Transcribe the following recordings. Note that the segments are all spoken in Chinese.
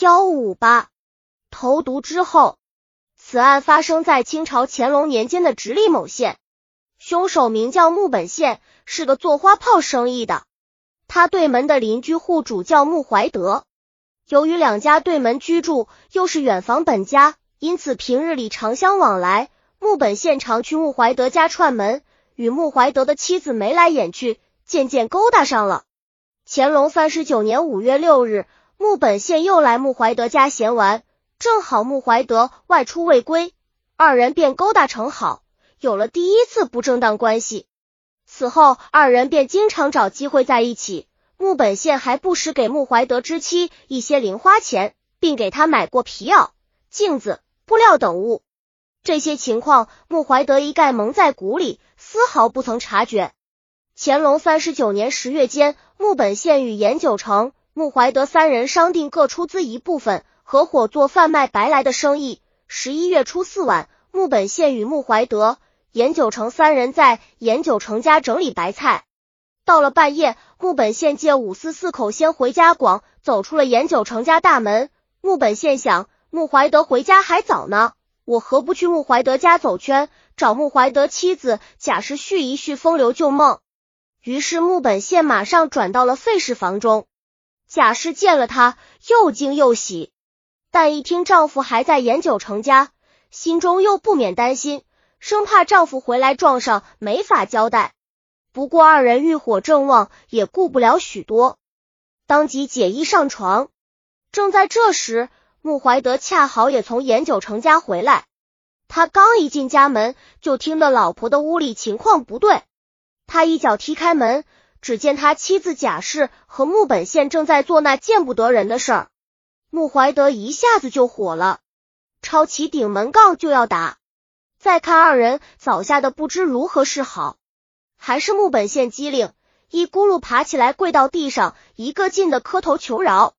幺五八投毒之后，此案发生在清朝乾隆年间的直隶某县，凶手名叫木本宪，是个做花炮生意的。他对门的邻居户主叫穆怀德，由于两家对门居住，又是远房本家，因此平日里常相往来。木本宪常去穆怀德家串门，与穆怀德的妻子眉来眼去，渐渐勾搭上了。乾隆三十九年五月六日，木本宪又来穆怀德家闲玩，正好穆怀德外出未归，二人便勾搭成好，有了第一次不正当关系。此后，二人便经常找机会在一起。木本宪还不时给穆怀德之妻一些零花钱，并给他买过皮袄、镜子、布料等物。这些情况，穆怀德一概蒙在鼓里，丝毫不曾察觉。乾隆三十九年十月间，木本宪与严九成、穆怀德三人商定各出资一部分，合伙做贩卖白来的生意。十一月初四晚，木本宪与穆怀德。严九成三人在严九成家整理白菜，到了半夜，木本宪借五四四口先回家广，走出了严九成家大门。木本宪想，穆怀德回家还早呢，我何不去穆怀德家走圈，找穆怀德妻子贾氏续一续风流旧梦？于是木本宪马上转到了费氏房中。贾氏见了他，又惊又喜，但一听丈夫还在严九成家，心中又不免担心。生怕丈夫回来撞上，没法交代。不过二人欲火正旺，也顾不了许多，当即解衣上床。正在这时，穆怀德恰好也从严九成家回来。他刚一进家门，就听到老婆的屋里情况不对。他一脚踢开门，只见他妻子贾氏和穆本宪正在做那见不得人的事儿。穆怀德一下子就火了，抄起顶门杠就要打。再看二人早吓得不知如何是好，还是木本宪机灵，一咕噜爬起来跪到地上，一个劲的磕头求饶。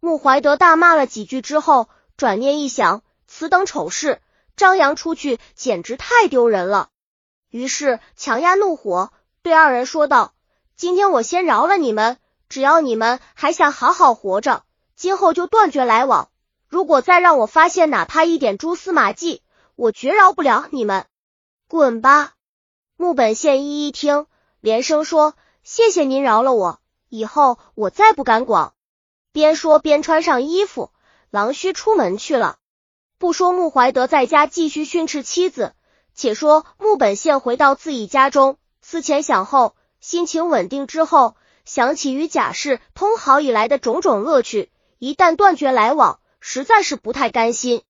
穆怀德大骂了几句之后，转念一想，此等丑事张扬出去，简直太丢人了。于是强压怒火，对二人说道：“今天我先饶了你们，只要你们还想好好活着，今后就断绝来往。如果再让我发现哪怕一点蛛丝马迹，”我绝饶不了你们，滚吧！木本宪一一听，连声说：“谢谢您饶了我，以后我再不敢广。”边说边穿上衣服，狼须出门去了。不说穆怀德在家继续训斥妻子，且说木本宪回到自己家中，思前想后，心情稳定之后，想起与贾氏通好以来的种种乐趣，一旦断绝来往，实在是不太甘心。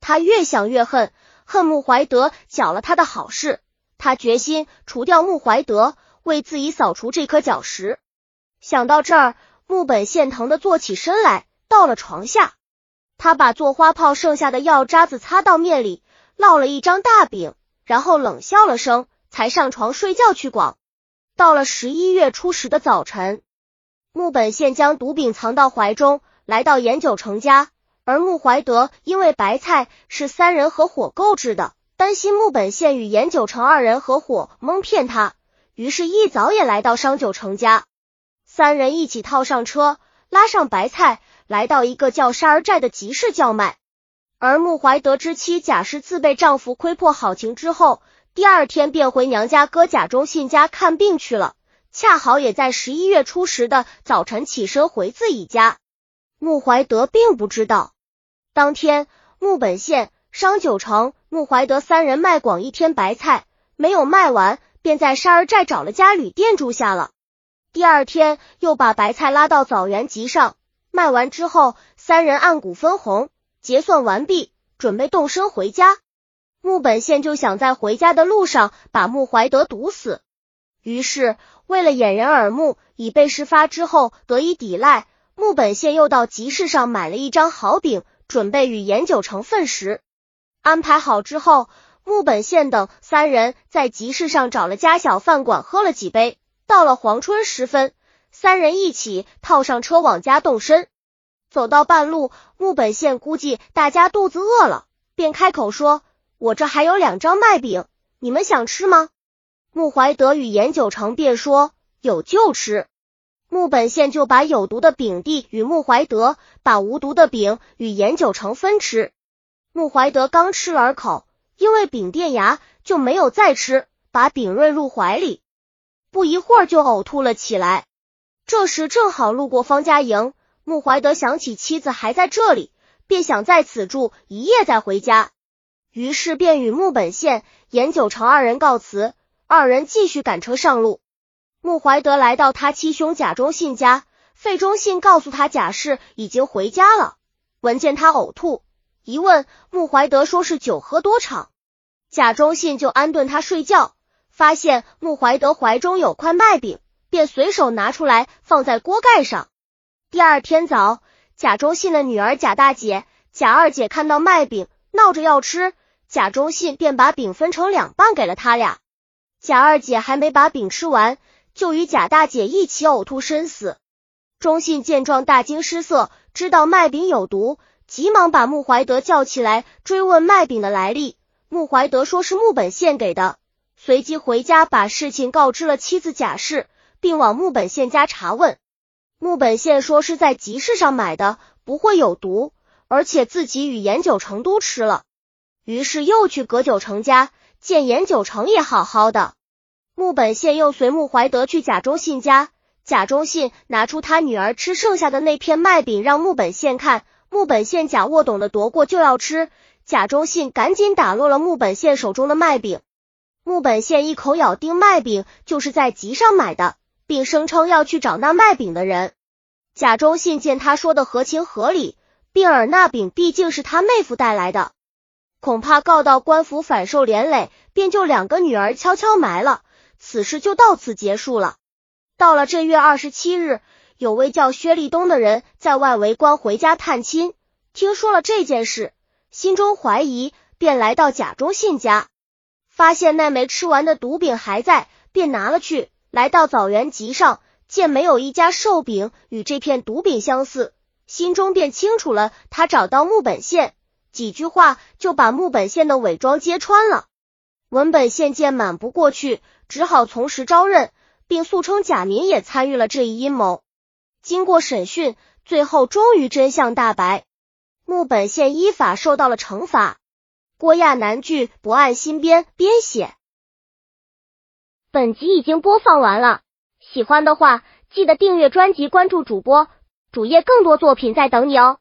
他越想越恨。恨穆怀德搅了他的好事，他决心除掉穆怀德，为自己扫除这颗搅石。想到这儿，木本宪疼的坐起身来，到了床下，他把做花炮剩下的药渣子擦到面里，烙了一张大饼，然后冷笑了声，才上床睡觉去广。到了十一月初十的早晨，木本宪将毒饼藏到怀中，来到严九成家。而穆怀德因为白菜是三人合伙购置的，担心木本宪与严九成二人合伙蒙骗他，于是一早也来到商九成家。三人一起套上车，拉上白菜，来到一个叫沙儿寨的集市叫卖。而穆怀德之妻贾氏自被丈夫窥破好情之后，第二天便回娘家哥贾忠信家看病去了，恰好也在十一月初十的早晨起身回自己家。穆怀德并不知道。当天，木本县、商九成、穆怀德三人卖广一天白菜，没有卖完，便在沙儿寨找了家旅店住下了。第二天，又把白菜拉到枣园集上，卖完之后，三人按股分红，结算完毕，准备动身回家。木本县就想在回家的路上把穆怀德毒死，于是为了掩人耳目，以备事发之后得以抵赖，木本县又到集市上买了一张好饼。准备与严九成分食，安排好之后，木本宪等三人在集市上找了家小饭馆喝了几杯。到了黄春时分，三人一起套上车往家动身。走到半路，木本宪估计大家肚子饿了，便开口说：“我这还有两张麦饼，你们想吃吗？”穆怀德与严九成便说：“有就吃。”木本宪就把有毒的饼递与穆怀德，把无毒的饼与严九成分吃。穆怀德刚吃了口，因为饼垫牙，就没有再吃，把饼润入怀里，不一会儿就呕吐了起来。这时正好路过方家营，穆怀德想起妻子还在这里，便想在此住一夜再回家，于是便与木本宪、严九成二人告辞，二人继续赶车上路。穆怀德来到他七兄贾忠信家，费忠信告诉他贾氏已经回家了。闻见他呕吐，一问穆怀德说是酒喝多场，贾忠信就安顿他睡觉，发现穆怀德怀中有块麦饼。便随手拿出来放在锅盖上。第二天早，贾忠信的女儿贾大姐、贾二姐看到麦饼，闹着要吃，贾忠信便把饼分成两半给了他俩。贾二姐还没把饼吃完，就与贾大姐一起呕吐身死。忠信见状大惊失色，知道麦饼有毒，急忙把穆怀德叫起来追问麦饼的来历。穆怀德说是木本宪给的，随即回家把事情告知了妻子贾氏。并往木本宪家查问，木本宪说是在集市上买的，不会有毒，而且自己与严九成都吃了。于是又去葛九成家，见严九成也好好的。木本宪又随穆怀德去贾忠信家，贾忠信拿出他女儿吃剩下的那片麦饼让木本宪看，木本宪假握懂的夺过就要吃，贾忠信赶紧打落了木本宪手中的麦饼。木本宪一口咬定麦饼就是在集上买的。并声称要去找那卖饼的人。贾忠信见他说的合情合理，并而那饼毕竟是他妹夫带来的，恐怕告到官府反受连累，便就两个女儿悄悄埋了。此事就到此结束了。到了这月二十七日，有位叫薛立东的人在外围观回家探亲，听说了这件事，心中怀疑，便来到贾忠信家，发现那枚吃完的毒饼还在，便拿了去。来到枣园集上，见没有一家寿饼与这片毒饼相似，心中便清楚了。他找到木本县，几句话就把木本宪的伪装揭穿了。文本县见瞒不过去，只好从实招认，并诉称贾民也参与了这一阴谋。经过审讯，最后终于真相大白，木本宪依法受到了惩罚。郭亚南剧不按新编编写。本集已经播放完了，喜欢的话记得订阅专辑，关注主播主页，更多作品在等你哦。